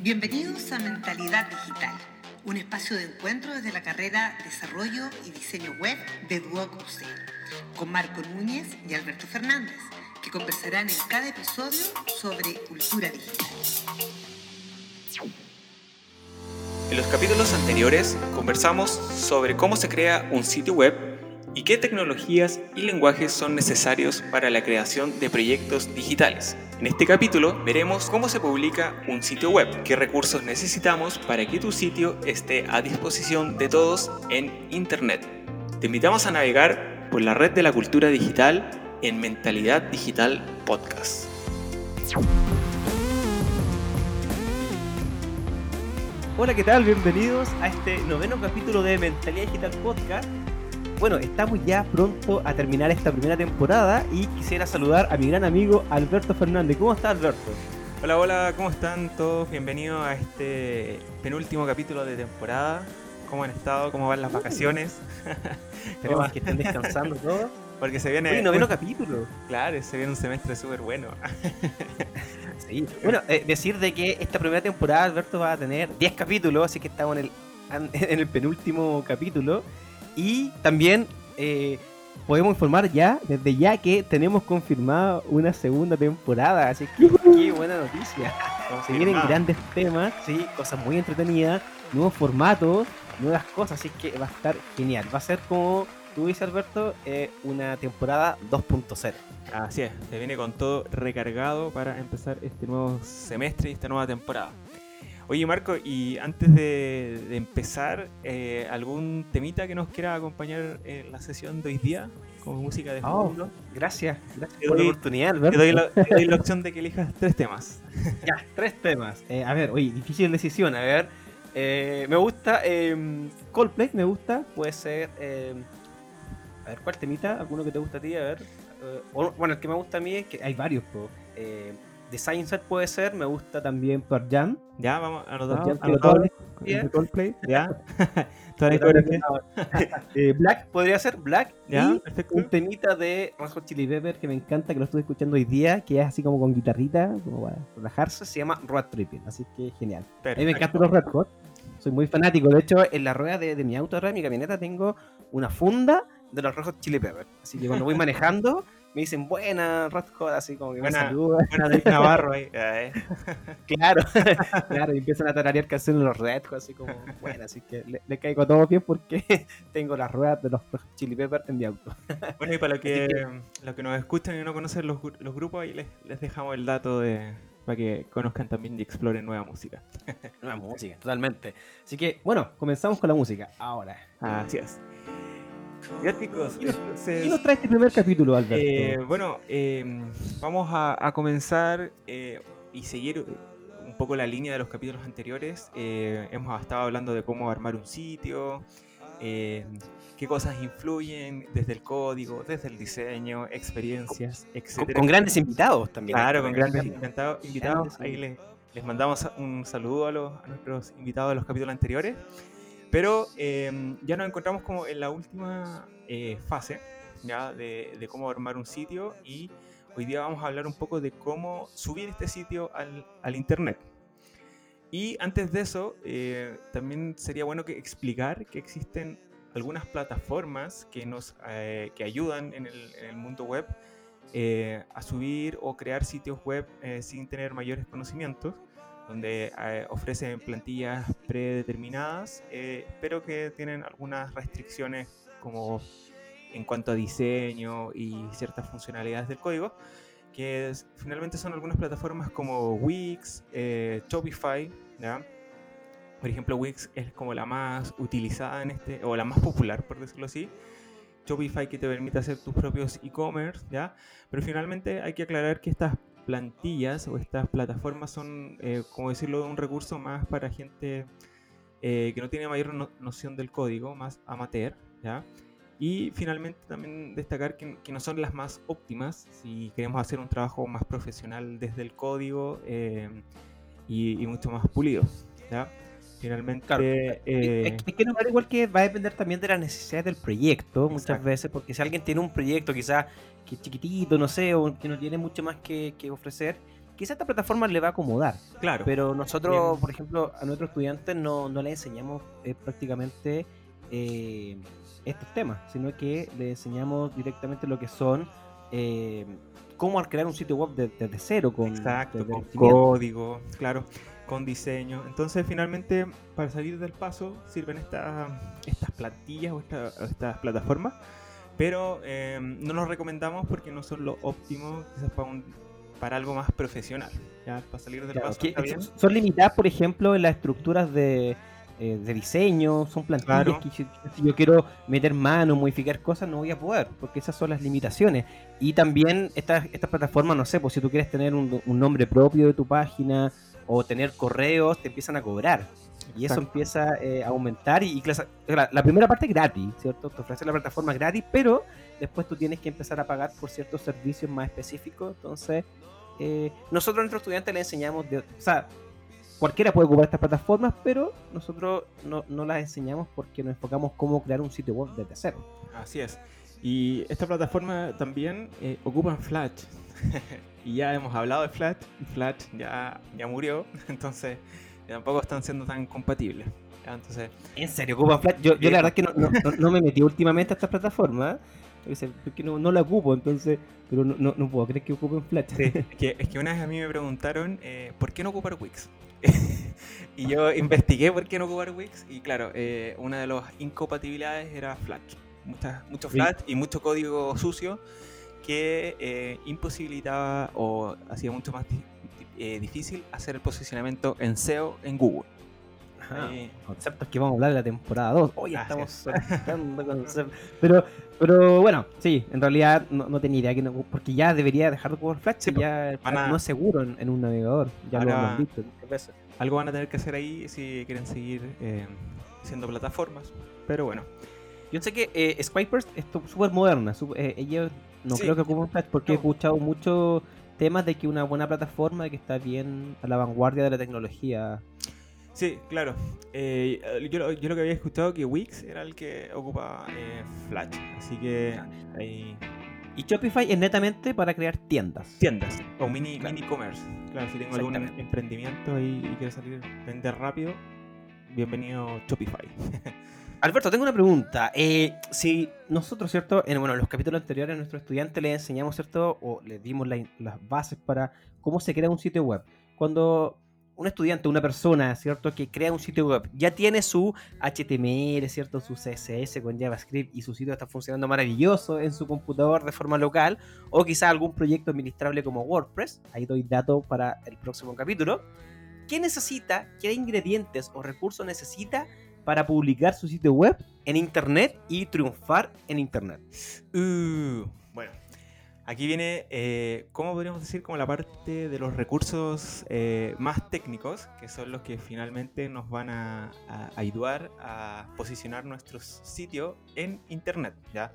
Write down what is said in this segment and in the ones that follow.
Bienvenidos a Mentalidad Digital, un espacio de encuentro desde la carrera Desarrollo y Diseño Web de Duoc con Marco Núñez y Alberto Fernández, que conversarán en cada episodio sobre cultura digital. En los capítulos anteriores conversamos sobre cómo se crea un sitio web y qué tecnologías y lenguajes son necesarios para la creación de proyectos digitales. En este capítulo veremos cómo se publica un sitio web, qué recursos necesitamos para que tu sitio esté a disposición de todos en Internet. Te invitamos a navegar por la red de la cultura digital en Mentalidad Digital Podcast. Hola, ¿qué tal? Bienvenidos a este noveno capítulo de Mentalidad Digital Podcast bueno, estamos ya pronto a terminar esta primera temporada y quisiera saludar a mi gran amigo Alberto Fernández. ¿Cómo está Alberto? Hola, hola, ¿cómo están todos? Bienvenidos a este penúltimo capítulo de temporada. ¿Cómo han estado? ¿Cómo van las vacaciones? Esperemos que estén descansando todos. Porque se viene. un noveno capítulo. Claro, se viene un semestre súper bueno. sí. Bueno, eh, decir de que esta primera temporada Alberto va a tener 10 capítulos, así que estamos en el, en el penúltimo capítulo. Y también eh, podemos informar ya, desde ya, que tenemos confirmada una segunda temporada. Así que qué buena noticia. Se vienen grandes temas, sí, cosas muy entretenidas, nuevos formatos, nuevas cosas. Así que va a estar genial. Va a ser como tú dices, Alberto, eh, una temporada 2.0. Así es, se viene con todo recargado para empezar este nuevo semestre y esta nueva temporada. Oye, Marco, y antes de, empezar, eh, ¿algún temita que nos quiera acompañar en la sesión de hoy día? Como música de oh, fondo. gracias, gracias por la oportunidad, Te doy la, opción de que elijas tres temas. Ya, tres temas. Eh, a ver, oye, difícil decisión. A ver, eh, me gusta em, Coldplay, me gusta. Puede ser. Em, a ver, ¿cuál temita? ¿Alguno que te gusta a ti? A ver. bueno, el que me gusta a mí es que hay varios. Design Set puede ser, me gusta también Pearl Jam. Ya, vamos a anotar. Coldplay, ya. eh, Black podría ser Black. Ya, y perfecto. Un temita de Hot Chili Pepper que me encanta, que lo estoy escuchando hoy día, que es así como con guitarrita, como para relajarse, se llama Road Tripping, así que genial. A mí me encantan los Red Hot, soy muy fanático. De hecho, en la rueda de, de mi auto, de mi camioneta, tengo una funda de los Hot Chili Pepper. Así que cuando voy manejando me dicen buena Hot, así como que buena, me saludan. Buena de Navarro ahí. Eh. claro, claro, y empiezan a tararear canciones los Red así como buena, así que le, caigo a todo bien porque tengo las ruedas de los Chili Peppers en mi auto. bueno, y para los que, los que nos escuchan y no conocen los, los grupos, ahí les, les dejamos el dato de, para que conozcan también y exploren nueva música. nueva música, totalmente. Así que, bueno, comenzamos con la música. Ahora. Así es. Ya chicos, ¿qué nos, trae este primer capítulo, Alberto? Eh, bueno, em, vamos a, comenzar eh, y seguir un poco la línea de los capítulos anteriores. Eh, hemos estado hablando de cómo armar un sitio, em, qué cosas influyen desde el código, desde el diseño, experiencias, etc. Con, grandes invitados también. Claro, con grandes invitados. Ahí les, les mandamos un saludo a, los, a nuestros invitados de los capítulos anteriores. Pero em, ya nos encontramos como en la última eh, fase ya de, cómo armar un sitio y hoy día vamos a hablar un poco de cómo subir este sitio al, internet. Y antes de eso, eh, también sería bueno que explicar que existen algunas plataformas que nos eh, que ayudan en el, en el, mundo web a subir o crear sitios web sin tener mayores conocimientos donde eh, ofrecen plantillas predeterminadas, eh, pero que tienen algunas restricciones como en cuanto a diseño y ciertas funcionalidades del código, que finalmente son algunas plataformas como Wix, eh, Shopify, Por ejemplo, Wix es como la más utilizada en este, o la más popular, por decirlo así. Shopify que te permite hacer tus propios e-commerce, ¿ya? Pero finalmente hay que aclarar que estas plantillas o estas plataformas son, eh, como decirlo, un recurso más para gente eh, que no tiene mayor noción del código, más amateur, ¿ya? Y finalmente también destacar que, no son las más óptimas si queremos hacer un trabajo más profesional desde el código eh, y, mucho más pulido, ¿ya? Finalmente... Claro. es que no igual que va a depender también de las necesidades del proyecto muchas veces, porque si alguien tiene un proyecto quizás que es chiquitito, no sé, o que no tiene mucho más que, ofrecer, quizá esta plataforma le va a acomodar. Claro. Pero nosotros, Bien. por ejemplo, a nuestros estudiantes no, no les enseñamos eh, prácticamente eh, estos temas, sino que les enseñamos directamente lo que son eh, cómo crear un sitio web de- desde cero, con, Exacto, desde con el cimiento. código, claro, con diseño. Entonces, finalmente, para salir del paso, sirven esta- estas plantillas o esta- o estas plataformas, pero eh, no los recomendamos porque no son lo óptimo, quizás para, un- para algo más profesional. ¿ya? Para salir del Claro, paso, que está bien. son- limitadas, por ejemplo, en las estructuras de, eh, de diseño, son plantillas Claro. que si, si yo quiero meter mano, modificar cosas, no voy a poder, porque esas son las limitaciones. Y también estas estas plataformas, no sé, pues si tú quieres tener un, un nombre propio de tu página o tener correos, te empiezan a cobrar. Y eso empieza eh, a aumentar y, y la, la primera parte es gratis, ¿cierto? Te ofrece la plataforma gratis, pero después tú tienes que empezar a pagar por ciertos servicios más específicos. Entonces, eh, nosotros a nuestros estudiantes les enseñamos, de, o sea, cualquiera puede ocupar estas plataformas, pero nosotros no, no las enseñamos porque nos enfocamos cómo crear un sitio web desde cero. Así es. Y esta plataforma también eh, ocupan Flash. y ya hemos hablado de Flash. Flash ya, ya murió. Entonces tampoco están siendo tan compatibles. Entonces, ¿En serio ocupan Flash? Yo, yo la verdad es que no, no- me metí últimamente a estas plataformas. porque no, no la ocupo, entonces, pero no, no, no puedo creer que ocupen Flash. es, que, es que una vez a mí me preguntaron eh, ¿por qué no ocupar Wix? y yo investigué por qué no ocupar Wix. Y claro, eh, una de las incompatibilidades era Flash. Muchas, mucho Sí. Flash y mucho código sucio que eh, imposibilitaba o hacía mucho más di- di- eh, difícil hacer el posicionamiento en SEO en Google. Ajá. Eh, conceptos que vamos a hablar de la temporada 2. Hoy estamos es. soltando conceptos. Pero, pero bueno, sí, en realidad no, no tenía idea que no, porque ya debería dejar de Flash, Sí, y po. ya a- no es seguro en, en un navegador. Ya lo hemos visto muchas veces. algo van a tener que hacer ahí si quieren seguir eh, siendo plataformas. Pero bueno, Yo sé que eh, Squipers es súper moderna. su- eh, ellos no Sí. creo que ocupen Flash porque he No. escuchado muchos temas de que una buena plataforma de que está bien a la vanguardia de la tecnología. sí, claro. Eh, yo, lo- yo lo que había escuchado que Wix era el que ocupaba eh, Flash. Así que hay Y Shopify es netamente para crear tiendas. tiendas o mini, Claro. mini commerce. Claro, si tengo algún emprendimiento ahí y quiero salir vender rápido, bienvenido Shopify. Alberto, tengo una pregunta. Eh, si nosotros, ¿cierto? En bueno, en los capítulos anteriores a nuestros estudiantes les enseñamos, ¿cierto? O les dimos las bases para cómo se crea un sitio web. Cuando un estudiante, una persona, ¿cierto? Que crea un sitio web, ya tiene su HTML, ¿cierto? Su CSS con JavaScript y su sitio está funcionando maravilloso en su computador de forma local, o quizá algún proyecto administrable como WordPress. Ahí doy datos para el próximo capítulo. ¿Qué necesita? ¿Qué ingredientes o recursos necesita para publicar su sitio web en internet y triunfar en internet. Uh, bueno, aquí viene, eh, ¿cómo podríamos decir? Como la parte de los recursos eh, más técnicos, que son los que finalmente nos van a, ayudar a posicionar nuestro sitio en Internet, ¿ya?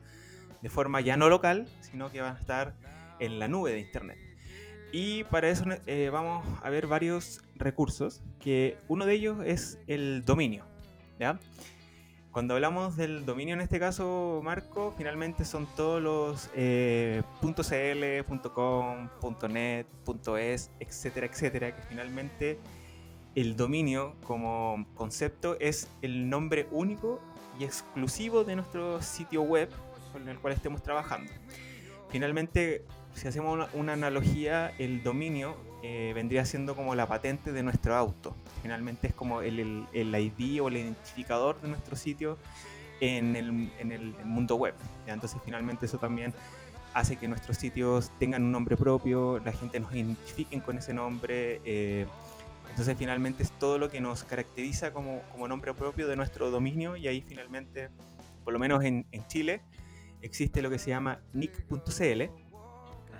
De forma ya no local, sino que van a estar en la nube de Internet. Y para eso eh, vamos a ver varios recursos, que uno de ellos es el dominio, Cuando hablamos del dominio en este caso, Marco, finalmente son todos los eh, .cl, .com, .net, .es, etcétera, etcétera, que finalmente el dominio como concepto es el nombre único y exclusivo de nuestro sitio web con el cual estemos trabajando. Finalmente, si hacemos una analogía, el dominio eh, vendría siendo como la patente de nuestro auto. Finalmente es como el, el, el ID o el identificador de nuestro sitio en el, en el, mundo web. ¿ya? Entonces finalmente eso también hace que nuestros sitios tengan un nombre propio, la gente nos identifiquen con ese nombre. eh, entonces finalmente es todo lo que nos caracteriza como, como nombre propio de nuestro dominio y ahí finalmente, por lo menos en, en Chile, existe lo que se llama nick.cl.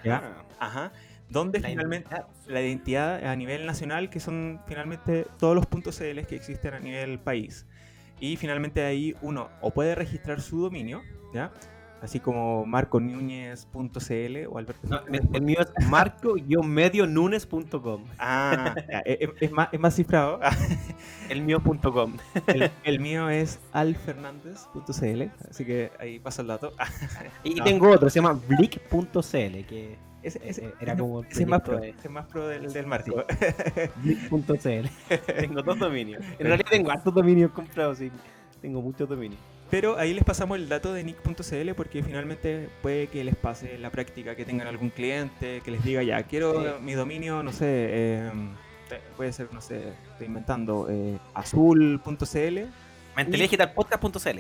¿ya? Ajá. Donde La finalmente identidad. la identidad a nivel nacional, que son finalmente todos los puntos CL que existen a nivel país. Y finalmente ahí uno o puede registrar su dominio, ¿ya? Así como marconúñez.cl o Alberto. No, el, mío es marco-medionunes.com. Ah, es, es más, es más cifrado. El mío.com. El, el mío es alfernandez.cl, así que ahí pasa el dato. Y No. tengo otro, se llama blick.cl, que Ese, ese- era como el ese es más pro, ese es más pro del, del marco. Nick.cl. tengo dos dominios. En realidad tengo hartos dominios comprados, sí. Tengo muchos dominios. Pero ahí les pasamos el dato de nick.cl porque finalmente puede que les pase la práctica, que tengan algún cliente que les diga ya, quiero Sí. mi dominio, no sé, eh, puede ser, no sé, estoy inventando, eh, azul.cl,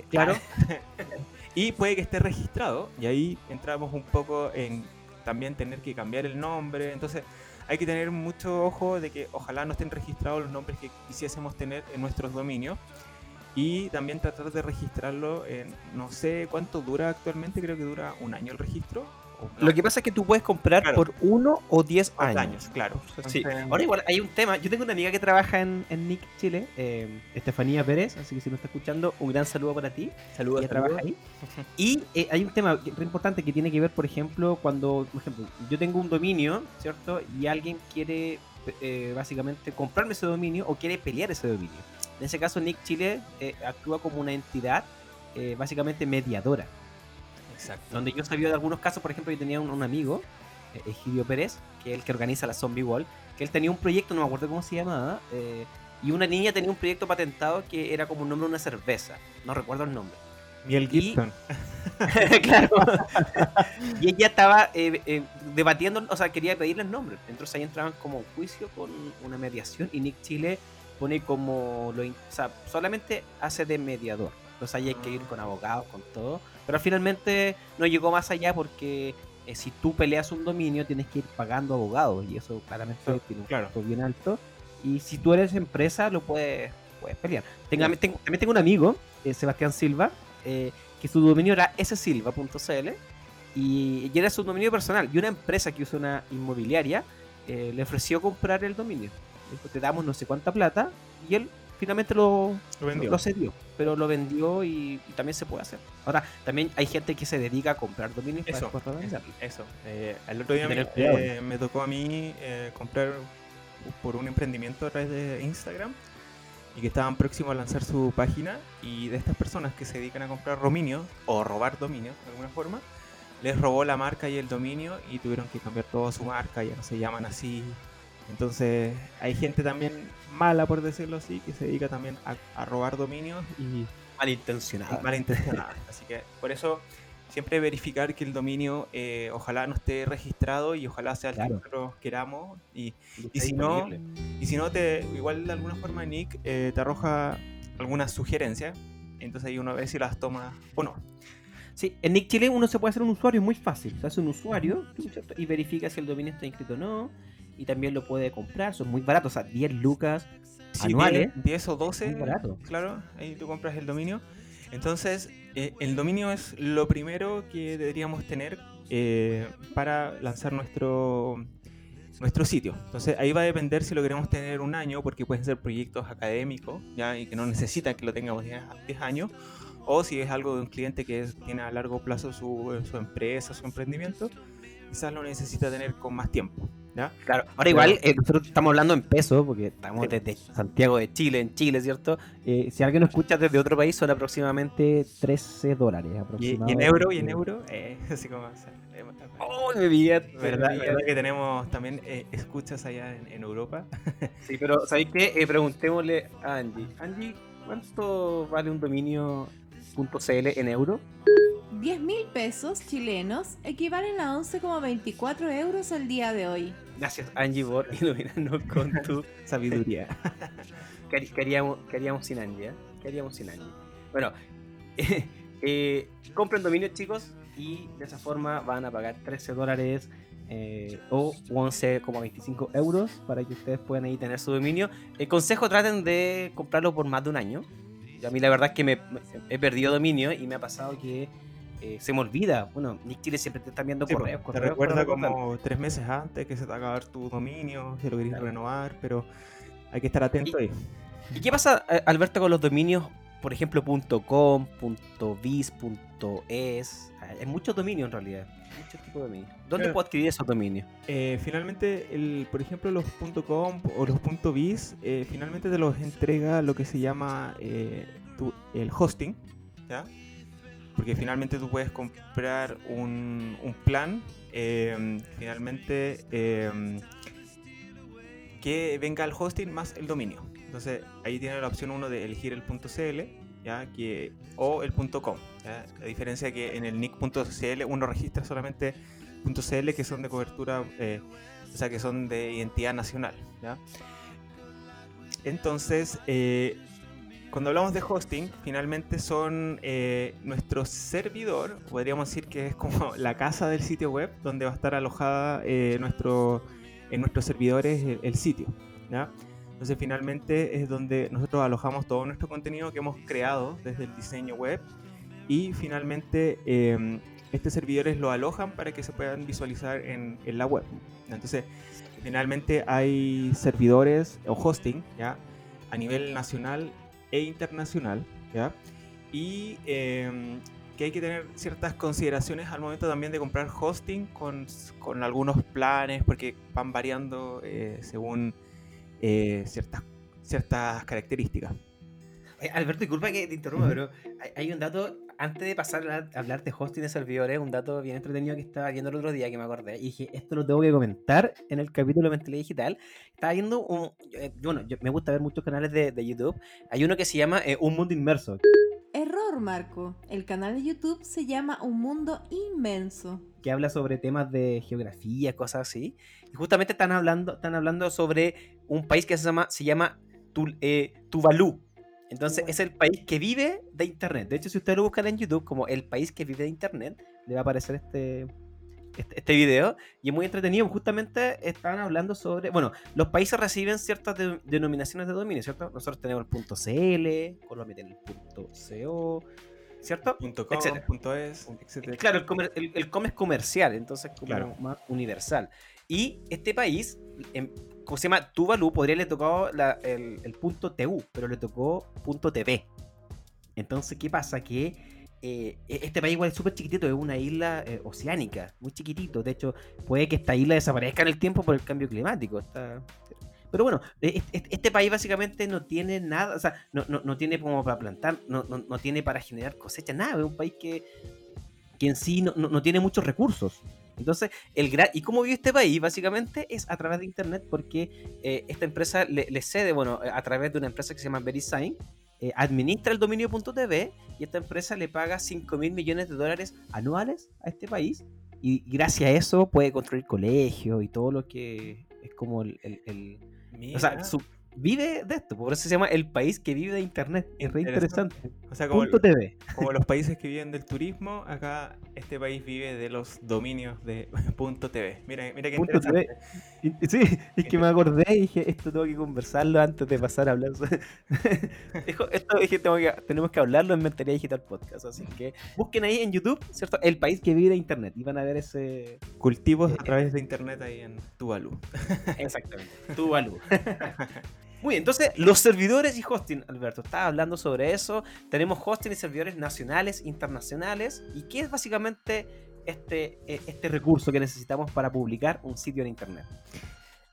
claro, y puede que esté registrado y ahí entramos un poco en también tener que cambiar el nombre, entonces hay que tener mucho ojo de que ojalá no estén registrados los nombres que quisiésemos tener en nuestros dominios y también tratar de registrarlo en no sé cuánto dura actualmente, creo que dura un año el registro. No, Lo que pasa es que tú puedes comprar Claro. por uno o 10 dos años. años, claro. Sí. Entonces, Ahora igual hay un tema. Yo tengo una amiga que trabaja en, en Nick Chile, eh, Estefanía Pérez, así que si nos está escuchando, un gran saludo para ti. saludos, Ella trabaja ahí. Y eh, hay un tema re importante que tiene que ver, por ejemplo, cuando, por ejemplo, yo tengo un dominio, ¿cierto? Y alguien quiere eh, básicamente comprarme ese dominio o quiere pelear ese dominio. En ese caso, Nick Chile eh, actúa como una entidad básicamente mediadora. Exacto. Donde yo sabía de algunos casos, por ejemplo, yo tenía un, un amigo, eh, Egidio Pérez, que es el que organiza la Zombie Wall, que él tenía un proyecto, no me acuerdo cómo se llamaba, eh, y una niña tenía un proyecto patentado que era como un nombre de una cerveza, no recuerdo el nombre. Miel y- Gibson. claro. y ella estaba eh, eh, debatiendo, o sea, quería pedirle el nombre. Entonces ahí entraban como un juicio con una mediación y Nick Chile pone como lo, in- o sea, solamente hace de mediador. Entonces ahí hay que ir con abogados, con todo. Pero finalmente no llegó más allá porque eh, si tú peleas un dominio tienes que ir pagando abogados y eso claramente Claro, tiene un claro. costo bien alto. Y si tú eres empresa lo puedes, puedes pelear. Tenga- tengo- también tengo un amigo, eh, Sebastián Silva, eh, que su dominio era ssilva.cl y, y era su dominio personal. Y una empresa que usa una inmobiliaria eh, le ofreció comprar el dominio. Dijo, te damos no sé cuánta plata y él finalmente lo, Lo vendió. lo cedió. Pero lo vendió y, y también se puede hacer. Ahora, también hay gente que se dedica a comprar dominios para Eso, después revenderlo. Eso. eh, el otro día me, eh, me tocó a mí eh, comprar por un emprendimiento a través de Instagram y que estaban próximos a lanzar su página y de estas personas que se dedican a comprar dominios o robar dominios de alguna forma, les robó la marca y el dominio y tuvieron que cambiar toda su marca, ya no se llaman así. Entonces hay gente también mala, por decirlo así, que se dedica también a, a robar dominios y Malintencionado. malintencionada. Así que por eso siempre verificar que el dominio eh, ojalá no esté registrado y ojalá sea el Claro. que nosotros queramos. Y, Y si no, y si no te, igual de alguna forma Nick eh, te arroja algunas sugerencias. Entonces ahí uno ve si las toma o no. Sí, en Nick Chile uno se puede hacer un usuario muy fácil. Se hace un usuario y verifica si el dominio está inscrito o no. Y también lo puede comprar. Son muy baratos, o sea, 10 lucas. Si Anuales. 10, 10 o 12, Muy barato. claro, ahí tú compras el dominio. Entonces, eh, el dominio es lo primero que deberíamos tener eh, para lanzar nuestro, nuestro sitio. Entonces, ahí va a depender si lo queremos tener un año, porque pueden ser proyectos académicos, ¿ya? Y que no necesitan que lo tengamos 10, 10 años. O si es algo de un cliente que es- tiene a largo plazo su, su empresa, su emprendimiento, quizás lo necesita tener con más tiempo, ¿ya? Claro, ahora igual eh, nosotros estamos hablando en pesos, porque estamos desde Santiago de Chile, en Chile, ¿cierto? Eh, si alguien nos escucha desde otro país, son aproximadamente 13 dólares. Y, y aproximadamente. en euro, y en euro, eh, así como... o sea, ¡Oh, mi vida! ¿Verdad, verdad que tenemos también eh, escuchas allá en, en Europa? Sí, pero ¿sabéis qué? Eh, preguntémosle a Angie. Angie, ¿cuánto vale un dominio .cl en euro? 10 mil pesos chilenos equivalen a 11,24 euros al día de hoy. Gracias, Angie, por iluminarnos con tu sabiduría. ¿Qué, harí- qué haríamos, qué haríamos sin Angie? eh? ¿Qué haríamos sin Angie? Bueno, eh, compren dominios, chicos, y de esa forma van a pagar 13 dólares eh, o 11,25 euros para que ustedes puedan ahí tener su dominio. El consejo, traten de comprarlo por más de un año. Y a mí la verdad es que me, me- he perdido dominio y me ha pasado que eh, se me olvida. Bueno, Nick Chile siempre te están viendo Sí, correos, te correos, recuerda correos, como tres meses antes que se te acabar tu dominio, si lo querés Claro. renovar, pero hay que estar atento ahí. ¿Y qué pasa, eh, Alberto, con los dominios, por ejemplo, .com, .biz, .es? Hay muchos dominios en realidad. Muchos tipos de dominios. ¿Dónde Claro. puedo adquirir esos dominios? Eh, finalmente, el, por ejemplo, los .com o los .biz, eh, finalmente te los entrega lo que se llama eh, tu- el hosting, ¿ya? Porque finalmente tú puedes comprar un, plan, eh, finalmente eh, que venga el hosting más el dominio. Entonces ahí tiene la opción uno de elegir el .cl ¿ya? Que, o el .com. La diferencia es que en el nick.cl uno registra solamente .cl que son de cobertura, eh, o sea que son de identidad nacional. Entonces, eh, cuando hablamos de hosting, finalmente son eh, nuestro servidor, podríamos decir que es como la casa del sitio web, donde va a estar alojada eh, nuestro, en nuestros servidores el, el sitio. ¿ya? Entonces finalmente es donde nosotros alojamos todo nuestro contenido que hemos creado desde el diseño web y finalmente eh, estos servidores lo alojan para que se puedan visualizar en, en la web. Entonces finalmente hay servidores o hosting ¿ya? a nivel nacional e internacional, ¿ya? Y eh, que hay que tener ciertas consideraciones al momento también de comprar hosting con, con algunos planes, porque van variando eh, según eh, ciertas, ciertas características. Alberto, disculpa que te interrumpa, pero hay, hay un dato, antes de pasar a hablar de hosting de servidores, un dato bien entretenido que estaba viendo el otro día que me acordé y dije, esto lo tengo que comentar en el capítulo de Mentalidad Digital. Estaba viendo un, eh, bueno, yo, me gusta ver muchos canales de, de YouTube, hay uno que se llama eh, Un Mundo Inmerso. Error, Marco. El canal de YouTube se llama Un Mundo Inmenso. que habla sobre temas de geografía, cosas así. Y justamente están hablando, están hablando sobre un país que se llama, se llama Tul- eh, Tuvalu. Entonces es el país que vive de Internet. De hecho, si ustedes lo buscan en YouTube como el país que vive de Internet, le va a aparecer este, este, este video. Y es muy entretenido. Justamente están hablando sobre... Bueno, los países reciben ciertas de- denominaciones de dominio, ¿cierto? Nosotros tenemos el punto .cl, Colombia tiene el punto .co, ¿cierto? Punto .com, Etcétera. punto .es, etcétera. Claro, el, comer- el- el com es comercial, entonces como Claro. más universal. Y este país, em, como se llama Tuvalu, podría haberle tocado el, punto TU, pero le tocó punto TV. Entonces, ¿qué pasa? Que eh, este país igual es súper chiquitito, es una isla eh, oceánica, muy chiquitito. De hecho, puede que esta isla desaparezca en el tiempo por el cambio climático. Está... Pero bueno, e- e- este país básicamente no tiene nada, o sea, no, no, no tiene como para plantar, no, no, no tiene para generar cosecha, nada. Es un país que, que en sí no tiene muchos recursos. Entonces, el gra- ¿y cómo vive este país? Básicamente es a través de Internet porque eh, esta empresa le, le cede, bueno, a través de una empresa que se llama VeriSign, eh, administra el dominio.tv y esta empresa le paga 5 mil millones de dólares anuales a este país y gracias a eso puede construir colegios y todo lo que es como el... el- o sea, su- vive de esto, por eso se llama el país que vive de Internet. Es re Interesante. o sea, como, Punto TV. como los países que viven del turismo, acá este país vive de los dominios de punto .tv. Mira, mira qué Punto interesante. TV. Y- Sí, es que me acordé y dije, esto tengo que conversarlo antes de pasar a hablar. esto dije, tengo que- tenemos que hablarlo en Mentalidad Digital Podcast. Así que busquen ahí en YouTube, ¿cierto? El país que vive de Internet. Y van a ver ese. Cultivos Eh, a través de internet ahí en Tuvalu. Exactamente. Tuvalu. Muy bien, entonces los servidores y hosting, Alberto, estaba hablando sobre eso. Tenemos hosting y servidores nacionales, internacionales. ¿Y qué es básicamente este, eh, este recurso que necesitamos para publicar un sitio en Internet?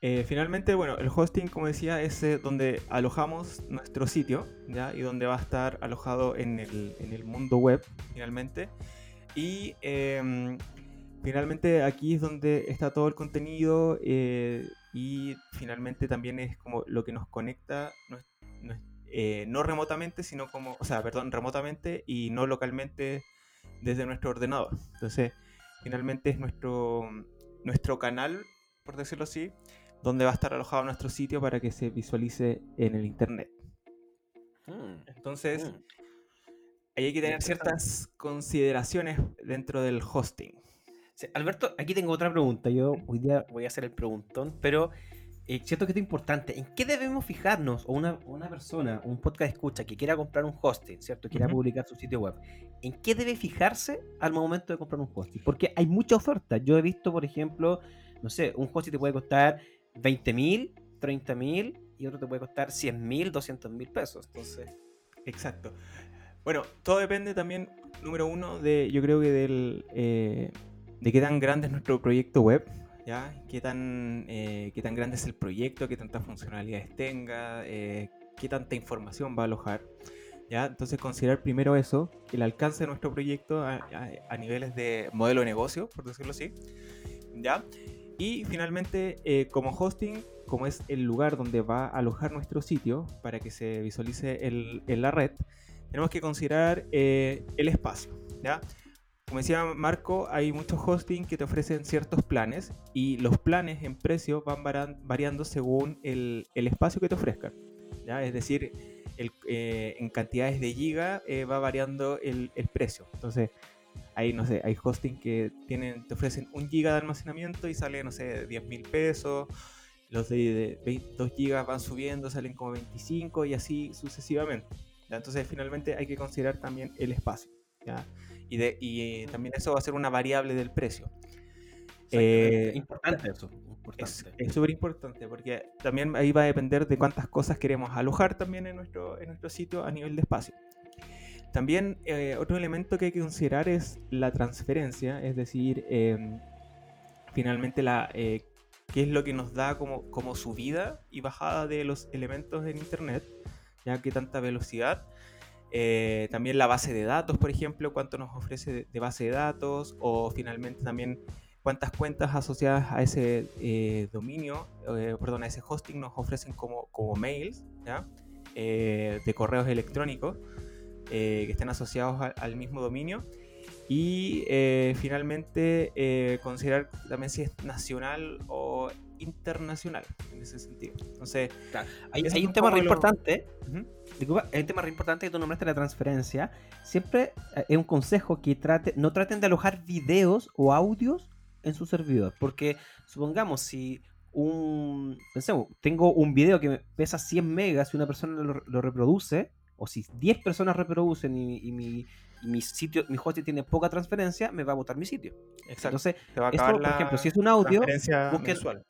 Eh, finalmente, bueno, el hosting, como decía, es eh, donde alojamos nuestro sitio, ¿ya? Y donde va a estar alojado en el, en el mundo web, finalmente. Y em, finalmente aquí es donde está todo el contenido y finalmente también es como lo que nos conecta, nues- nues- eh, no remotamente, sino como, o sea, perdón, remotamente y no localmente desde nuestro ordenador. Entonces, finalmente es nuestro, nuestro canal, por decirlo así, donde va a estar alojado nuestro sitio para que se visualice en el internet. Mm, Entonces, mm. ahí hay que tener ciertas consideraciones dentro del hosting. Sí, Alberto, aquí tengo otra pregunta. Yo hoy día voy a hacer el preguntón, pero eh, siento que esto es importante. ¿En qué debemos fijarnos? O una, una persona, un podcast escucha que quiera comprar un hosting, ¿cierto? Quiera publicar su sitio web. ¿En qué debe fijarse al momento de comprar un hosting? Porque hay mucha oferta. Yo he visto, por ejemplo, no sé, un hosting te puede costar 20 mil, 30 mil y otro te puede costar 100 mil, 200 mil pesos. Entonces, Exacto. Bueno, todo depende también, número uno, de yo creo que del eh, de qué tan grande es nuestro proyecto web, ¿ya? Qué tan, eh, qué tan grande es el proyecto, qué tantas funcionalidades tenga, eh, qué tanta información va a alojar. ¿ya? Entonces considerar primero eso, el alcance de nuestro proyecto a, niveles de modelo de negocio, por decirlo así, ¿ya? Y finalmente, eh, como hosting, como es el lugar donde va a alojar nuestro sitio para que se visualice en la red, tenemos que considerar eh, el espacio, ¿ya? Como decía Marco, hay muchos hosting que te ofrecen ciertos planes y los planes en precio van variando según el, espacio que te ofrezcan. ¿ya? Es decir, eh, en cantidades de giga eh, va variando el, precio. Entonces, hay, no sé, hay hosting que te ofrecen un giga de almacenamiento y sale, no sé, 10 mil pesos. Los de, de 22 gigas van subiendo, salen como 25 y así sucesivamente. ¿ya? Entonces, finalmente hay que considerar también el espacio. Y, de, y eh, también eso va a ser una variable del precio. Eh, importante eso. Es Importante. es súper importante porque también ahí va a depender de cuántas cosas queremos alojar también en nuestro, en nuestro sitio a nivel de espacio. También eh, otro elemento que hay que considerar es la transferencia, es decir, em, finalmente la, eh, qué es lo que nos da como, como subida y bajada de los elementos en Internet, ya que tanta velocidad. Eh, también la base de datos, por ejemplo, cuánto nos ofrece de, base de datos o finalmente también cuántas cuentas asociadas a ese eh, dominio, eh, perdón, a ese hosting nos ofrecen como, como mails, de correos electrónicos que estén asociados al mismo dominio. Y finalmente considerar también si es nacional o internacional en ese sentido. Entonces, Hay, Eso hay es un tema re lo- importante. ujú, Disculpa, hay un tema re importante que tú nombraste la transferencia. Siempre eh, es un consejo que trate, no traten de alojar videos o audios en su servidor. Porque supongamos si un. Pensemos, tengo un video que pesa 100 megas y una persona lo, lo reproduce, o si 10 personas reproducen y, y mi, mi sitio, mi hosting tiene poca transferencia, me va a botar mi sitio. exacto. Entonces, te va a esto, por ejemplo, si es un audio, busquen- mensual.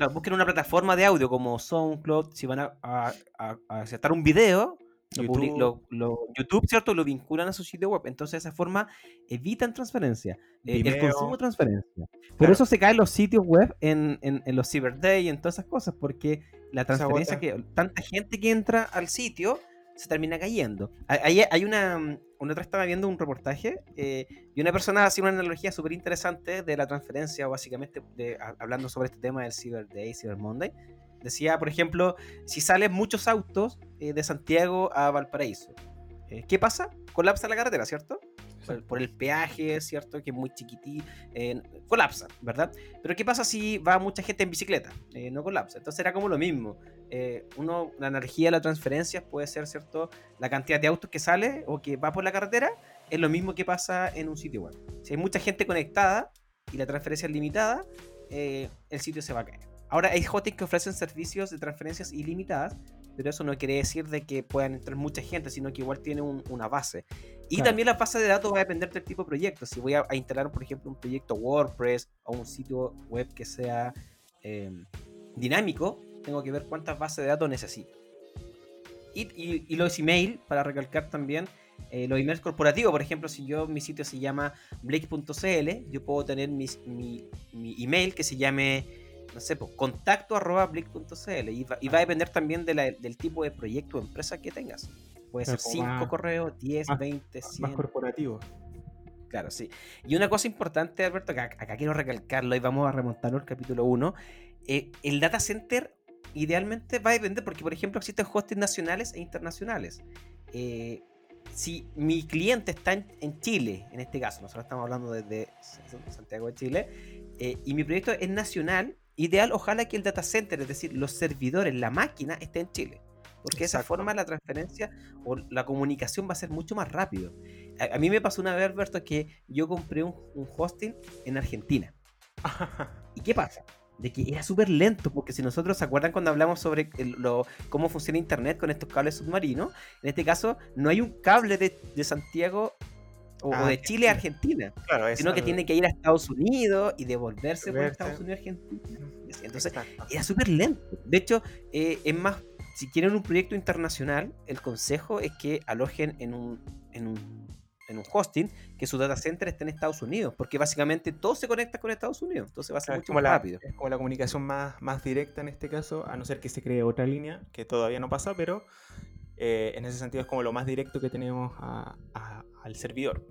Claro, busquen una plataforma de audio como SoundCloud, si van a, a, a- a aceptar un video, lo YouTube. lo- lo- YouTube, ¿cierto? Lo vinculan a su sitio web. Entonces, de esa forma, evitan transferencia, eh, el consumo de transferencia. Por Claro. eso se caen los sitios web en, en, en los Cyber Day y en todas esas cosas, porque la transferencia que tanta gente que entra al sitio se termina cayendo. Hay, hay- hay una, una otra estaba viendo un reportaje eh, y una persona hacía una analogía súper interesante de la transferencia, básicamente de- a- hablando sobre este tema del Cyber Day, Cyber Monday. Decía, por ejemplo, si salen muchos autos eh, de Santiago a Valparaíso, eh, ¿qué pasa? Colapsa la carretera, ¿cierto? Por, por el peaje, ¿cierto? Que es muy chiquití, eh, colapsa, ¿verdad? Pero ¿qué pasa si va mucha gente en bicicleta? Eh, no colapsa. Entonces era como lo mismo. Eh, uno, la energía de la transferencia puede ser, ¿cierto? La cantidad de autos que sale o que va por la carretera es lo mismo que pasa en un sitio web. Si hay mucha gente conectada y la transferencia es limitada, eh, el sitio se va a caer. Ahora hay hostings que ofrecen servicios de transferencias ilimitadas, pero eso no quiere decir de que puedan entrar mucha gente, sino que igual tiene un- una base. Y Claro. también la base de datos va a depender del tipo de proyecto. Si voy a, a instalar, por ejemplo, un proyecto WordPress o un sitio web que sea eh, dinámico, tengo que ver cuántas bases de datos necesito. Y, y- y los email, para recalcar también, eh, los emails corporativos, por ejemplo, si yo mi sitio se llama blake.cl, yo puedo tener mis- mi, mi email que se llame, no sé, pues, contacto arroba blake.cl y va, y va a depender también de la- del tipo de proyecto o empresa que tengas. Puede ser Claro, como 5 más- correos, 10, más- 20, 100. Más corporativo. Claro, sí. Y una cosa importante, Alberto, que acá, acá quiero recalcarlo y vamos a remontarlo al capítulo 1. el data center idealmente va a depender porque, por ejemplo, existen hostings nacionales e internacionales. Eh, si mi cliente está en, en Chile, en este caso, nosotros estamos hablando desde Santiago de Chile, eh, y mi proyecto es nacional, ideal, ojalá que el data center, es decir, los servidores, la máquina, esté en Chile. Porque de esa forma la transferencia o la comunicación va a ser mucho más rápido. A, a mí me pasó una vez, Alberto, que yo compré un, un hosting en Argentina. ¿Y qué pasa? De que era súper lento, porque si nosotros se acuerdan cuando hablamos sobre el- lo- cómo funciona Internet con estos cables submarinos, en este caso no hay un cable de, de Santiago o, o de Chile a Argentina, claro, sino que tiene que ir a Estados Unidos y devolverse por Devolverse. Estados Unidos a Argentina. Entonces Exacto. era súper lento. De hecho, eh, es más, si quieren un proyecto internacional, el consejo es que alojen en un, en un, en un hosting que su data center esté en Estados Unidos, porque básicamente todo se conecta con Estados Unidos, entonces va a ser Claro, mucho más la, rápido. es como la comunicación más, más directa en este caso, a no ser que se cree otra línea, que todavía no pasa, pero eh, en ese sentido es como lo más directo que tenemos a- a- al servidor.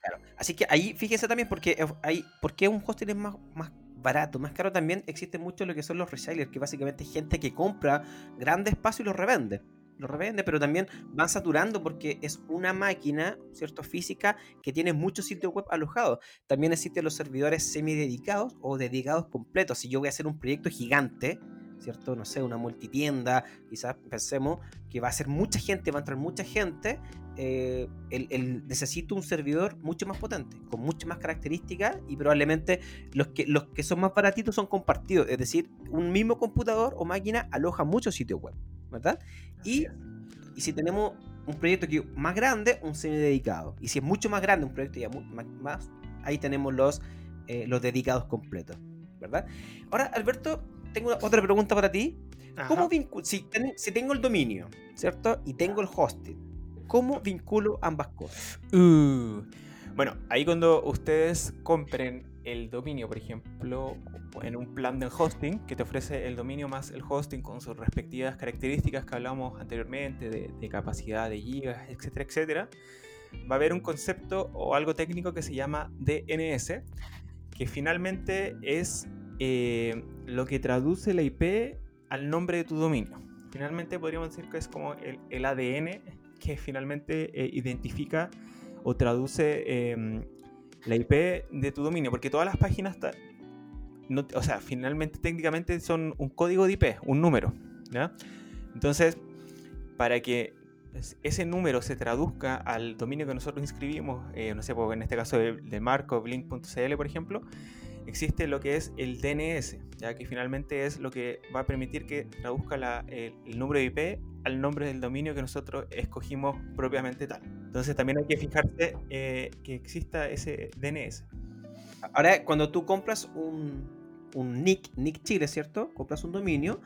Claro. Así que ahí fíjense también porque hay, porque un hosting es más, más barato, más caro también existe mucho lo que son los resellers, que básicamente es gente que compra grandes espacios y los revende. Los revende, pero también van saturando porque es una máquina, ¿cierto? Física que tiene muchos sitios web alojados. También existen los servidores semi-dedicados o dedicados completos. Si yo voy a hacer un proyecto gigante, ¿cierto? No sé, una multitienda, quizás pensemos que va a ser mucha gente, va a entrar mucha gente, eh, el- necesito un servidor mucho más potente, con muchas más características y probablemente los que, los que son más baratitos son compartidos, es decir, un mismo computador o máquina aloja muchos sitios web, ¿verdad? Y, y si tenemos un proyecto que más grande, un semi dedicado. Y si es mucho más grande, un proyecto ya mu- más, ahí tenemos los, eh, los dedicados completos, ¿verdad? Ahora, Alberto, tengo una- otra pregunta para ti. ¿Cómo Ajá. Si, ten- si tengo el dominio, ¿cierto? Y tengo el hosting, ¿cómo vinculo ambas cosas? Uh, Bueno, ahí cuando ustedes compren el dominio, por ejemplo, en un plan de hosting que te ofrece el dominio más el hosting con sus respectivas características que hablamos anteriormente de, capacidad de gigas, etcétera, etcétera, va a haber un concepto o algo técnico que se llama DNS, que finalmente es eh, lo que traduce la IP al nombre de tu dominio. Finalmente podríamos decir que es como el, ADN que finalmente eh, identifica o traduce eh, la IP de tu dominio, porque todas las páginas, no, o sea, finalmente técnicamente son un código de IP, un número, ¿ya? Entonces, para que es- ese número se traduzca al dominio que nosotros inscribimos, eh, no sé, pues, en este caso de, de Marco, blink.cl, por ejemplo, existe lo que es el DNS, ya que finalmente es lo que va a permitir que traduzca la- el, el número de IP al nombre del dominio que nosotros escogimos propiamente tal. Entonces también hay que fijarse eh, que exista ese DNS. Ahora, cuando tú compras un, un nick, nick Chile, ¿cierto? Compras un dominio,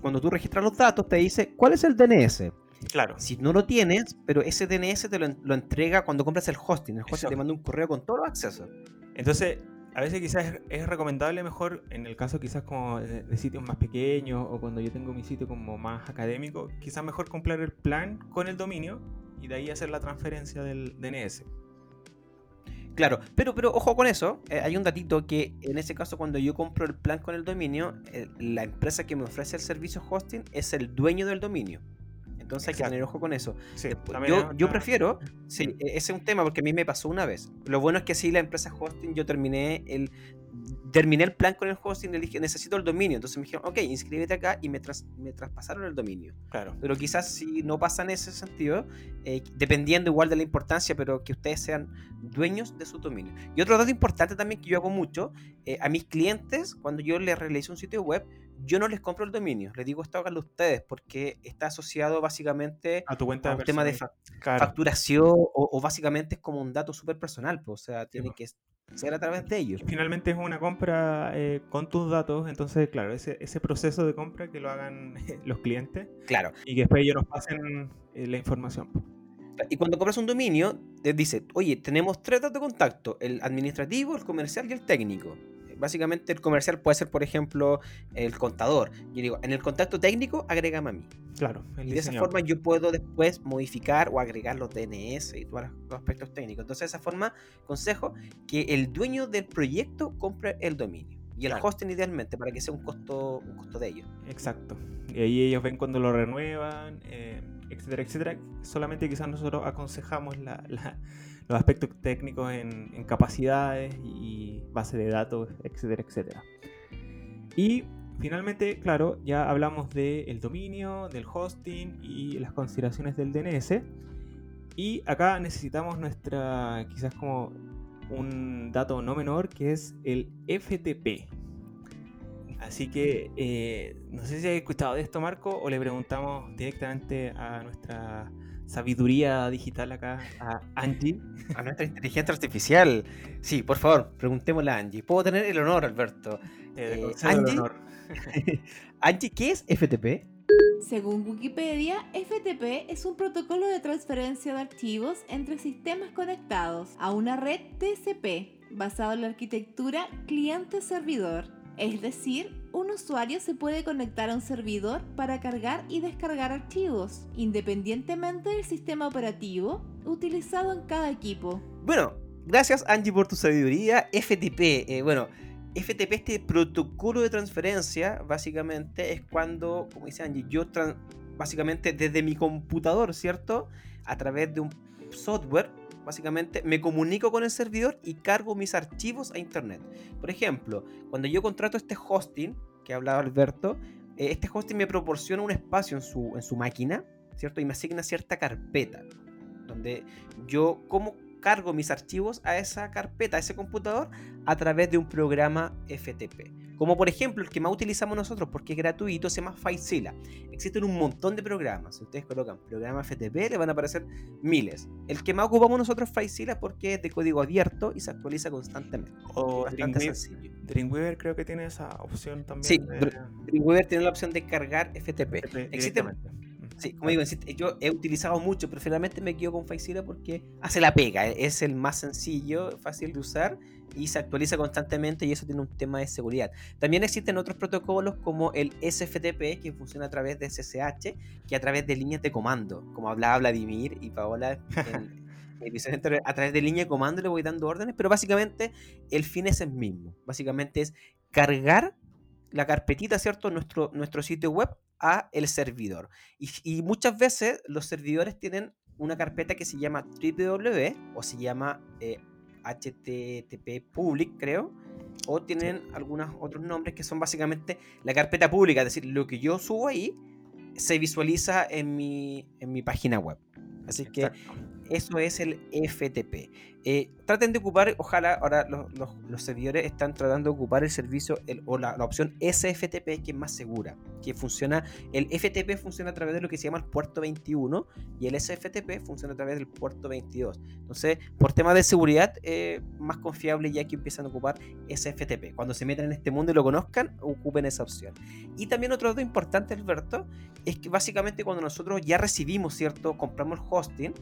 cuando tú registras los datos te dice, ¿cuál es el DNS? Claro, Si no lo tienes, pero ese DNS te lo, en- lo entrega cuando compras el hosting. El hosting Exacto. te manda un correo con todos los accesos. Entonces, a veces quizás es, es recomendable mejor, en el caso quizás como de, de sitios más pequeños o cuando yo tengo mi sitio como más académico, quizás mejor comprar el plan con el dominio y de ahí hacer la transferencia del DNS. Claro, pero, pero ojo con eso. eh, hay un datito que en ese caso cuando yo compro el plan con el dominio, eh, la empresa que me ofrece el servicio hosting es el dueño del dominio. Entonces hay que tener ojo con eso. Sí, yo, yo prefiero, sí, e- ese es un tema porque a mí me pasó una vez. Lo bueno es que sí, la empresa hosting, yo terminé el terminé el plan con el le dije, necesito el dominio. Entonces me dijeron, ok, inscríbete acá y me, tras- me traspasaron el dominio. Claro. Pero quizás si no pasa en ese sentido, eh, dependiendo igual de la importancia, pero que ustedes sean dueños de su dominio. Y otro dato importante también que yo hago mucho, eh, a mis clientes, cuando yo les realizo un sitio web, yo no les compro el dominio, les digo esto háganlo ustedes, porque está asociado básicamente A tu cuenta a un tema de fa- Claro. facturación o, o básicamente es como un dato súper personal, pues, o sea, tiene po. que ser a través de ellos. Finalmente es una compra eh, con tus datos, entonces, claro, ese, ese proceso de compra que lo hagan los clientes Claro, y que después ellos nos pasen eh, la información. Y cuando compras un dominio, te dice, oye, tenemos tres datos de contacto, el administrativo, el comercial y el técnico. Básicamente el comercial puede ser, por ejemplo, el contador. Yo digo, en el contacto técnico, agrégame a mí. Claro, el Y de esa forma yo puedo después modificar o agregar los DNS y todos los aspectos técnicos. Entonces, de esa forma, consejo que el dueño del proyecto compre el dominio. Y el Claro. hosting idealmente, para que sea un costo, un costo de ellos. Exacto. Y ahí ellos ven cuando lo renuevan, eh, etcétera, etcétera. Solamente quizás nosotros aconsejamos la- la- los aspectos técnicos en, capacidades y base de datos, etcétera, etcétera. Y finalmente, claro, ya hablamos del dominio, del hosting y las consideraciones del DNS. Y acá necesitamos nuestra, quizás como un dato no menor, que es el FTP. Así que eh, no sé si has escuchado de esto, Marco, o le preguntamos directamente a nuestra sabiduría digital acá, a Angie. A nuestra inteligencia artificial. Sí, por favor, preguntémosle a Angie. ¿Puedo tener el honor, Alberto? Eh, el Angie. honor. Angie, ¿qué es FTP? Según Wikipedia, FTP es un protocolo de transferencia de archivos entre sistemas conectados a una red TCP basado en la arquitectura cliente-servidor, es decir, un usuario se puede conectar a un servidor para cargar y descargar archivos, independientemente del sistema operativo utilizado en cada equipo. Bueno, gracias Angie por tu sabiduría. FTP, eh, bueno, FTP, este protocolo de transferencia, básicamente es cuando, como dice Angie, yo básicamente desde mi computador, ¿cierto? A través de un software, básicamente me comunico con el servidor y cargo mis archivos a internet. Por ejemplo, cuando yo contrato este hosting, que hablaba Alberto, eh, este hosting me proporciona un espacio en su, en su máquina, ¿cierto? Y me asigna cierta carpeta, donde yo como cargo mis archivos a esa carpeta, a ese computador, a través de un programa FTP. Como por ejemplo el que más utilizamos nosotros porque es gratuito, se llama FileZilla. Existen un montón de programas. Si ustedes colocan programa FTP, le van a aparecer miles. El que más ocupamos nosotros es FileZilla porque es de código abierto y se actualiza constantemente. O Dreamweaver, creo que tiene esa opción también. Sí, Dreamweaver tiene la opción de cargar FTP. Existen Sí, como digo, yo he utilizado mucho, pero finalmente me quedo con FileZilla porque hace la pega, e-, es el más sencillo, fácil de usar y se actualiza constantemente y eso tiene un tema de seguridad. También existen otros protocolos como el SFTP que funciona a través de SSH, que a través de líneas de comando, como hablaba Vladimir y Paola en, a través de línea de comando le voy dando órdenes, pero básicamente el fin es el mismo. Básicamente es cargar la carpetita, ¿cierto? Nuestro, nuestro sitio web a el servidor. Y, muchas veces los servidores tienen una carpeta que se llama www o se llama http public, creo. O tienen algunos otros nombres que son básicamente la carpeta pública, es decir, lo que yo subo ahí se visualiza en mi, en mi página web. Así que eso es el FTP. Eh, traten de ocupar, ojalá ahora los, servidores están tratando de ocupar el servicio o la, opción SFTP que es más segura, que funciona, el FTP funciona a través de lo que se llama el puerto 21 y el SFTP funciona a través del puerto 22. Entonces, por temas de seguridad, eh, más confiable ya que empiezan a ocupar SFTP. Cuando se metan en este mundo y lo conozcan, ocupen esa opción. Y también otro dato importante, Alberto, es que básicamente cuando nosotros ya recibimos, ¿cierto? Compramos el hosting,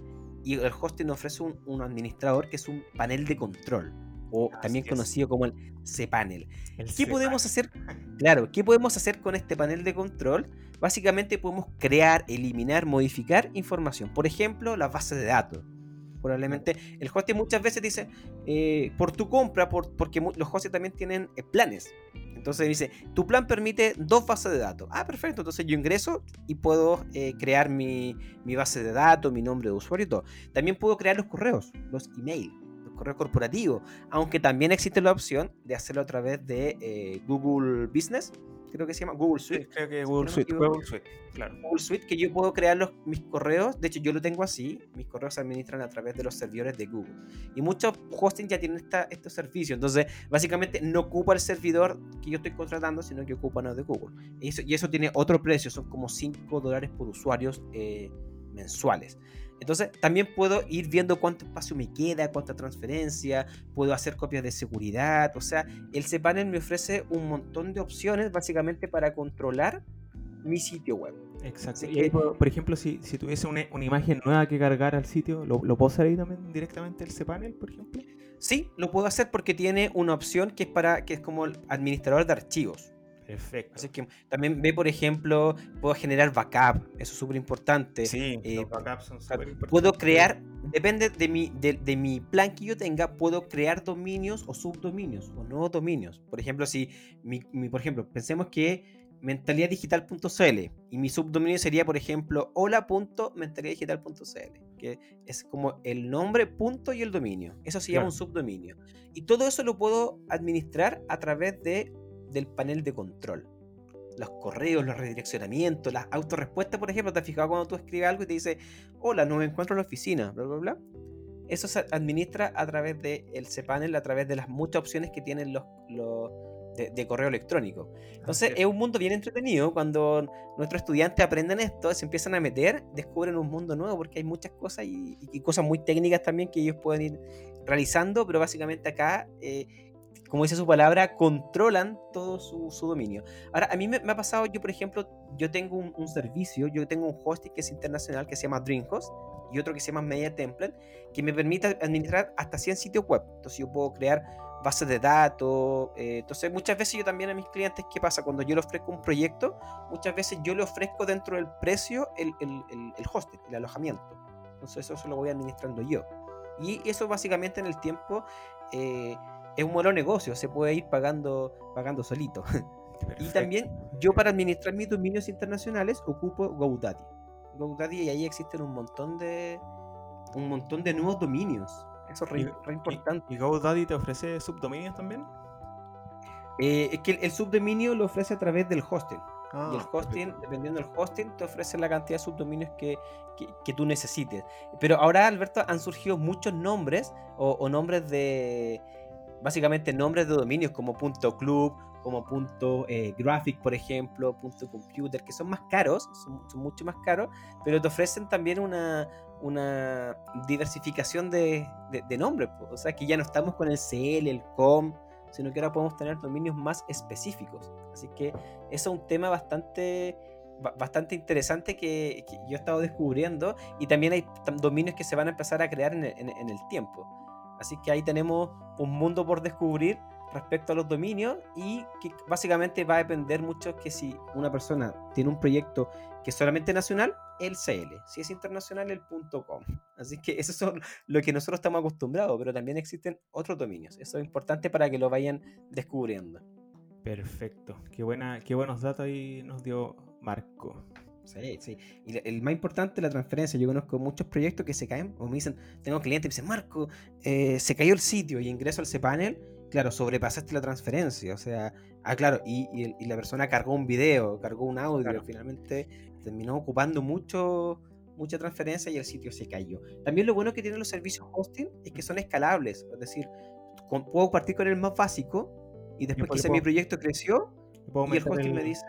y el hosting ofrece un, administrador que es un panel de control, o también conocido como el cPanel. ¿Qué podemos hacer? Claro, ¿qué podemos hacer con este panel de control? Básicamente podemos crear, eliminar, modificar información. Por ejemplo, las bases de datos. Probablemente el hosting muchas veces dice, eh, por tu compra, por, porque los hostings también tienen eh, planes. Entonces dice, tu plan permite dos bases de datos. Ah, perfecto. Entonces yo ingreso y puedo eh, crear mi, base de datos, mi nombre de usuario y todo. También puedo crear los correos, los emails, los correos corporativos. Aunque también existe la opción de hacerlo a través de eh, Google Business creo que se llama Google Suite. creo que Google Suite, Google Suite, claro. Google Suite, que yo puedo crear los, mis correos, de hecho yo lo tengo así, mis correos se administran a través de los servidores de Google. Y muchos hosting ya tienen esta, este servicio, entonces básicamente no ocupa el servidor que yo estoy contratando, sino que ocupa uno de Google. Y eso, y eso tiene otro precio, son como 5 dólares por usuarios eh, mensuales. Entonces también puedo ir viendo cuánto espacio me queda, cuánta transferencia, puedo hacer copias de seguridad. O sea, el cPanel me ofrece un montón de opciones básicamente para controlar mi sitio web. Exacto. y por, ejemplo, si, tuviese una, imagen nueva que cargar al sitio, ¿lo, ¿lo, puedo hacer ahí también directamente el cPanel, por ejemplo? Sí, lo puedo hacer porque tiene una opción que es para que es como el administrador de archivos. Perfecto. Así que también ve, por ejemplo, puedo generar backup, eso es súper importante. Sí, eh, los backups son súper importantes. Puedo crear, depende de mi, de, mi plan que yo tenga, puedo crear dominios o subdominios o nuevos dominios. Por ejemplo, si mi, por ejemplo, pensemos que mentalidaddigital.cl y mi subdominio sería, por ejemplo, hola.mentalidaddigital.cl, que es como el nombre, punto y el dominio. Eso se llama un subdominio. Y todo eso lo puedo administrar a través de del panel de control. Los correos, los redireccionamientos, las autorrespuestas, por ejemplo, ¿te has fijado cuando tú escribes algo y te dice, hola, no me encuentro en la oficina, bla, bla, bla? Eso se administra a través del de cPanel, a través de las muchas opciones que tienen los, los de, correo electrónico. Entonces es un mundo bien entretenido cuando nuestros estudiantes aprenden esto, se empiezan a meter, descubren un mundo nuevo porque hay muchas cosas y, cosas muy técnicas también que ellos pueden ir realizando, pero básicamente acá eh, como dice su palabra, controlan todo su, dominio. Ahora, a mí me, ha pasado, yo por ejemplo, yo tengo un, servicio, yo tengo un hosting que es internacional que se llama DreamHost y otro que se llama Media Template, que me permite administrar hasta 100 sitios web. Entonces yo puedo crear bases de datos. eh, entonces, muchas veces yo también a mis clientes, ¿qué pasa? Cuando yo le ofrezco un proyecto, muchas veces yo le ofrezco dentro del precio el, el, el, hosting, el alojamiento. Entonces, eso se lo voy administrando yo. Y eso básicamente en el tiempo eh, es un de negocio, se puede ir pagando, pagando solito. Y también yo para administrar mis dominios internacionales ocupo GoDaddy. GoDaddy y ahí existen un montón de un montón de nuevos dominios. Eso es re, importante. ¿Y GoDaddy te ofrece subdominios también? Eh, es que el, el subdominio lo ofrece a través del hosting. Ah, y el hosting, dependiendo del hosting, te ofrece la cantidad de subdominios que, que, que tú necesites. Pero ahora, Alberto, han surgido muchos nombres o, o nombres de. Básicamente nombres de dominios como .club, como punto eh, .graphic, por ejemplo, punto .computer, que son más caros, son, mucho más caros, pero te ofrecen también una, diversificación de, de, de nombres. O sea, que ya no estamos con el CL, el COM, sino que ahora podemos tener dominios más específicos. Así que eso es un tema bastante ba- bastante interesante que, que yo he estado descubriendo y también hay dominios que se van a empezar a crear en el tiempo. Así que ahí tenemos un mundo por descubrir respecto a los dominios y que básicamente va a depender mucho que si una persona tiene un proyecto que es solamente nacional, el CL, si es internacional, el .com. Así que eso es lo que nosotros estamos acostumbrados, pero también existen otros dominios. Eso es importante para que lo vayan descubriendo. Perfecto. Qué, buena, qué buenos datos ahí nos dio Marco. Sí, sí. Y el más importante la transferencia. Yo conozco muchos proyectos que se caen, o me dicen, tengo clientes y me dicen, Marco, eh, se cayó el sitio y ingreso al cPanel. Claro, sobrepasaste la transferencia. O sea, ah, claro, y, y la persona cargó un video, cargó un audio, Claro. finalmente terminó ocupando mucho mucha transferencia y el sitio se cayó. También lo bueno que tienen los servicios hosting es que son escalables, es decir, con- puedo partir con el más básico y después quizá mi proyecto creció ¿Le puedo y el hosting me dice,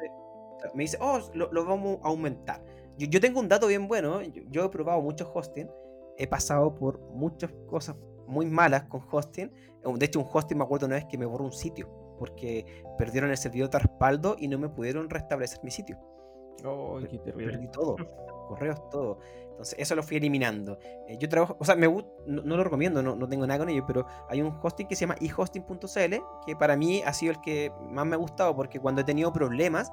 me dice, oh, lo, lo vamos a aumentar. Yo, yo tengo un dato bien bueno, yo, yo he probado muchos hosting, he pasado por muchas cosas muy malas con hosting. De hecho, un hosting me acuerdo una vez que me borró un sitio, porque perdieron el servidor de respaldo y no me pudieron restablecer mi sitio. Oh, qué terrible. Perdí todo, correos, todo. Entonces, eso lo fui eliminando. Eh, yo trabajo, o sea, me, no, no lo recomiendo, no, no tengo nada con ello, pero hay un hosting que se llama ehosting.cl, que para mí ha sido el que más me ha gustado, porque cuando he tenido problemas,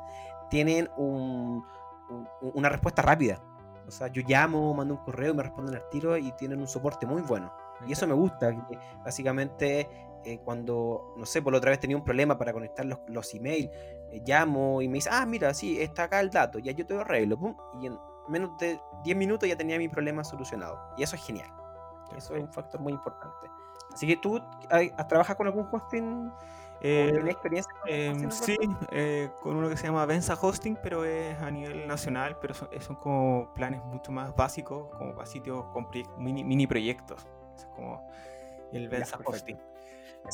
tienen un- un- una respuesta rápida. O sea, yo llamo, mando un correo, me responden al tiro y tienen un soporte muy bueno. Y eso me gusta. que básicamente, eh, cuando, no sé, por la otra vez tenía un problema para conectar los, los emails, eh, llamo y me dice, ah, mira, sí, está acá el dato, ya yo te lo arreglo. pum, y en menos de 10 minutos ya tenía mi problema solucionado. Y eso es genial. Eso es un factor muy importante. Así que tú trabajas con algún hosting Eh, experiencia Em, sí, eh, con uno que se llama Venza Hosting, pero es a nivel nacional, pero son, son como planes mucho más básicos, como para sitios con mini, mini proyectos. Es como el Ya, Venza perfecto. Hosting.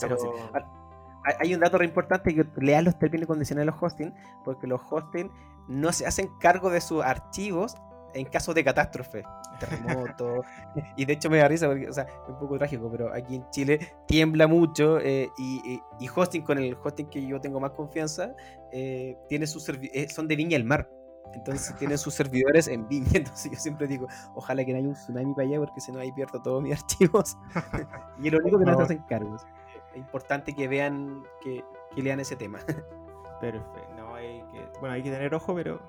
Pero-. Ah, Hay- un dato re importante que leas los términos y condiciones de los hosting, porque los hosting no se hacen cargo de sus archivos en caso de catástrofe, terremoto. y de hecho me da risa porque, o sea, es un poco trágico, pero aquí en Chile tiembla mucho eh, y, y- y hosting con el hosting que yo tengo más confianza, eh, tiene sus eh, son de Viña del Mar. Entonces tienen sus servidores en Viña. Entonces yo siempre digo, ojalá que no haya un tsunami para allá porque si no ahí pierdo todos mis archivos. y lo único que no hacen cargos. Es importante que vean, que, que lean ese tema. Perfecto. No, hay que, bueno, hay que tener ojo, pero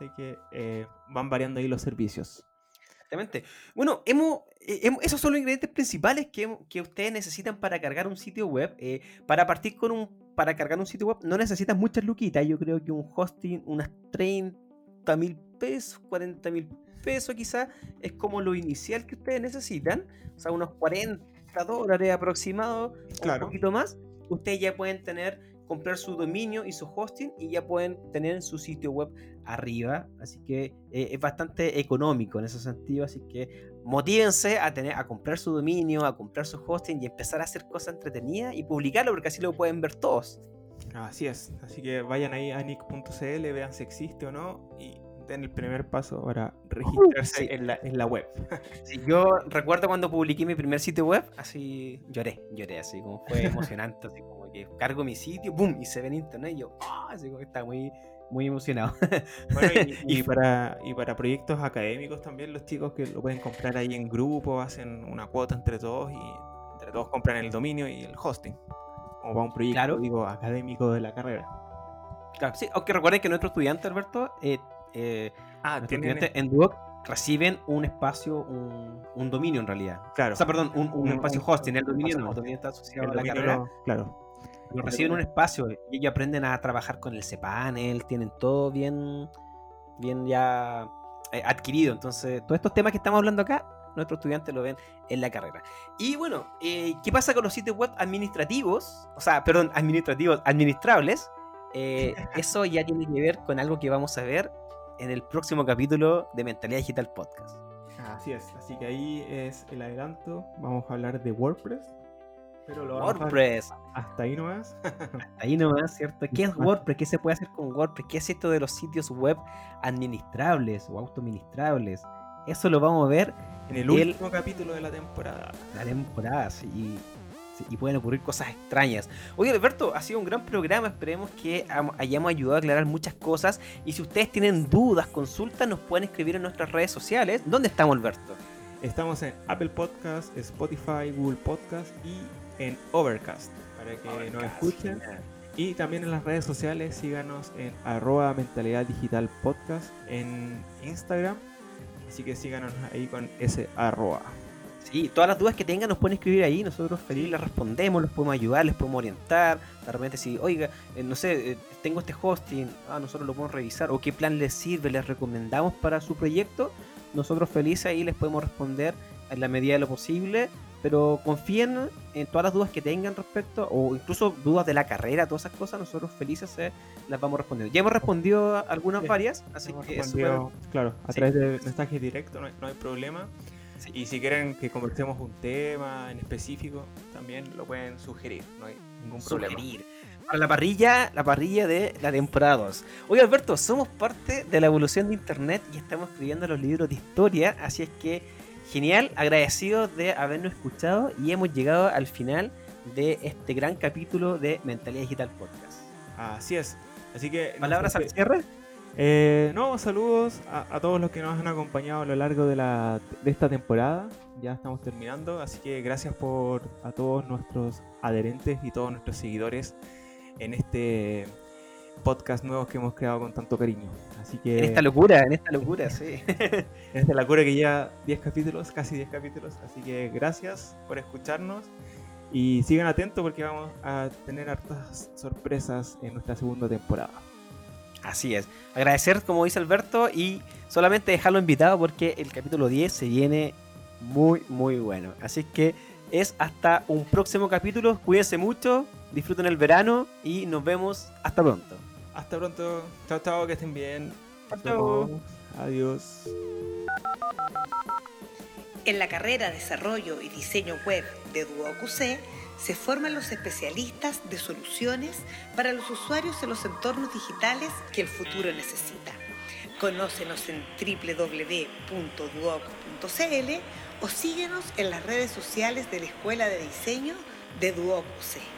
hay que. eh, van variando ahí los servicios. Exactamente. Bueno, hemos, eh, hemos- esos son los ingredientes principales que, que ustedes necesitan para cargar un sitio web. Eh, para partir con un, para cargar un sitio web no necesitan muchas luquitas. Yo creo que un hosting, unas 30 mil pesos, 40 mil pesos quizás, es como lo inicial que ustedes necesitan. O sea, unos 40 dólares aproximados, Claro. un poquito más. Ustedes ya pueden tener, comprar su dominio y su hosting y ya pueden tener su sitio web arriba. Así que eh, es bastante económico en ese sentido. Así que motívense a, tener, a comprar su dominio, a comprar su hosting y empezar a hacer cosas entretenidas y publicarlo porque así lo pueden ver todos. Así es. Así que vayan ahí a nick.cl, vean si existe o no den el primer paso para registrarse sí. en, la, en la web. Sí, yo recuerdo cuando publiqué mi primer sitio web, así lloré, lloré, así como fue emocionante, así como que cargo mi sitio, ¡boom! y se ve en internet y yo, ¡ah! así como que estaba muy, muy emocionado. Bueno, y, para, y para proyectos académicos también, los chicos que lo pueden comprar ahí en grupo, hacen una cuota entre todos y Entre todos compran el dominio y el hosting. O va un proyecto Claro. digo, académico de la carrera. Claro, sí, aunque recuerden que nuestros estudiantes, Alberto, eh, eh, Ah, tienen. en Duoc reciben un espacio, un, un dominio en realidad. Claro. O sea, perdón, un, un Un- espacio hosting. El dominio no, el dominio está asociado el a la carrera. claro. Pero reciben un espacio y ellos aprenden a trabajar con el cPanel, tienen todo bien, bien ya eh, adquirido. Entonces, todos estos temas que estamos hablando acá, nuestros estudiantes lo ven en la carrera. Y bueno, eh, ¿qué pasa con los sitios web administrativos? O sea, perdón, administrativos, administrables. Eh, eso ya tiene que ver con algo que vamos a ver en el próximo capítulo de Mentalidad Digital Podcast. Así es. Así que ahí es el adelanto. Vamos a hablar de WordPress. Pero lo WordPress. hasta ahí nomás. Ahí nomás, ¿cierto? ¿Qué es WordPress? ¿Qué se puede hacer con WordPress? ¿Qué es esto de los sitios web administrables o autoadministrables? Eso lo vamos a ver en el El- último capítulo de la temporada. la temporada sí, y, sí, y pueden ocurrir cosas extrañas. Oye, Alberto, ha sido un gran programa. Esperemos que hayamos ayudado a aclarar muchas cosas. Y si ustedes tienen dudas, consultas, nos pueden escribir en nuestras redes sociales. ¿Dónde estamos, Alberto? Estamos en Apple Podcast, Spotify, Google Podcast y en Overcast. Para que nos escuchen. Y también en las redes sociales, síganos en arroba mentalidad digital podcast en Instagram. Así que síganos ahí con ese arroba. Sí, todas las dudas que tengan nos pueden escribir ahí, nosotros feliz les respondemos, les podemos ayudar, les podemos orientar. De repente si, oiga, eh, no sé, eh, tengo este hosting, ah, nosotros lo podemos revisar, o qué plan les sirve, les recomendamos para su proyecto, nosotros felices ahí les podemos responder en la medida de lo posible, pero confíen en todas las dudas que tengan respecto, o incluso dudas de la carrera, todas esas cosas, nosotros felices eh, las vamos respondiendo. Ya hemos respondido algunas varias, así Hemos que respondido, claro, a Sí. través de no hay, no hay problema. Y si quieren que conversemos un tema en específico, también lo pueden sugerir, no hay ningún problema. sugerir. Para la parrilla, la parrilla de la temporada 2. Oye Alberto, somos parte de la evolución de internet y estamos escribiendo los libros de historia, así es que genial, agradecidos de habernos escuchado y hemos llegado al final de este gran capítulo de Mentalidad Digital Podcast. Así es. Así que. ¿Palabras al cierre? Eh, no, saludos a, a todos los que nos han acompañado a lo largo de, la, de esta temporada. Ya estamos terminando, así que gracias por a todos nuestros adherentes y todos nuestros seguidores en este podcast nuevo que hemos creado con tanto cariño. Así que En esta locura, en esta locura, sí. en esta locura que lleva 10 capítulos, casi 10 capítulos. Así que gracias por escucharnos y sigan atentos porque vamos a tener hartas sorpresas en nuestra segunda temporada. Así es. Agradecer, como dice Alberto, y solamente dejarlo invitado porque el capítulo 10 se viene muy, muy bueno. Así que es hasta un próximo capítulo. Cuídense mucho, disfruten el verano y nos vemos hasta pronto. Hasta pronto. Chao, chao, que estén bien. Chao. Adiós. En la carrera Desarrollo y Diseño Web de DuoQC se forman los especialistas de soluciones para los usuarios en los entornos digitales que el futuro necesita. Conócenos en www.duoc.cl o síguenos en las redes sociales de la Escuela de Diseño de DuoQC.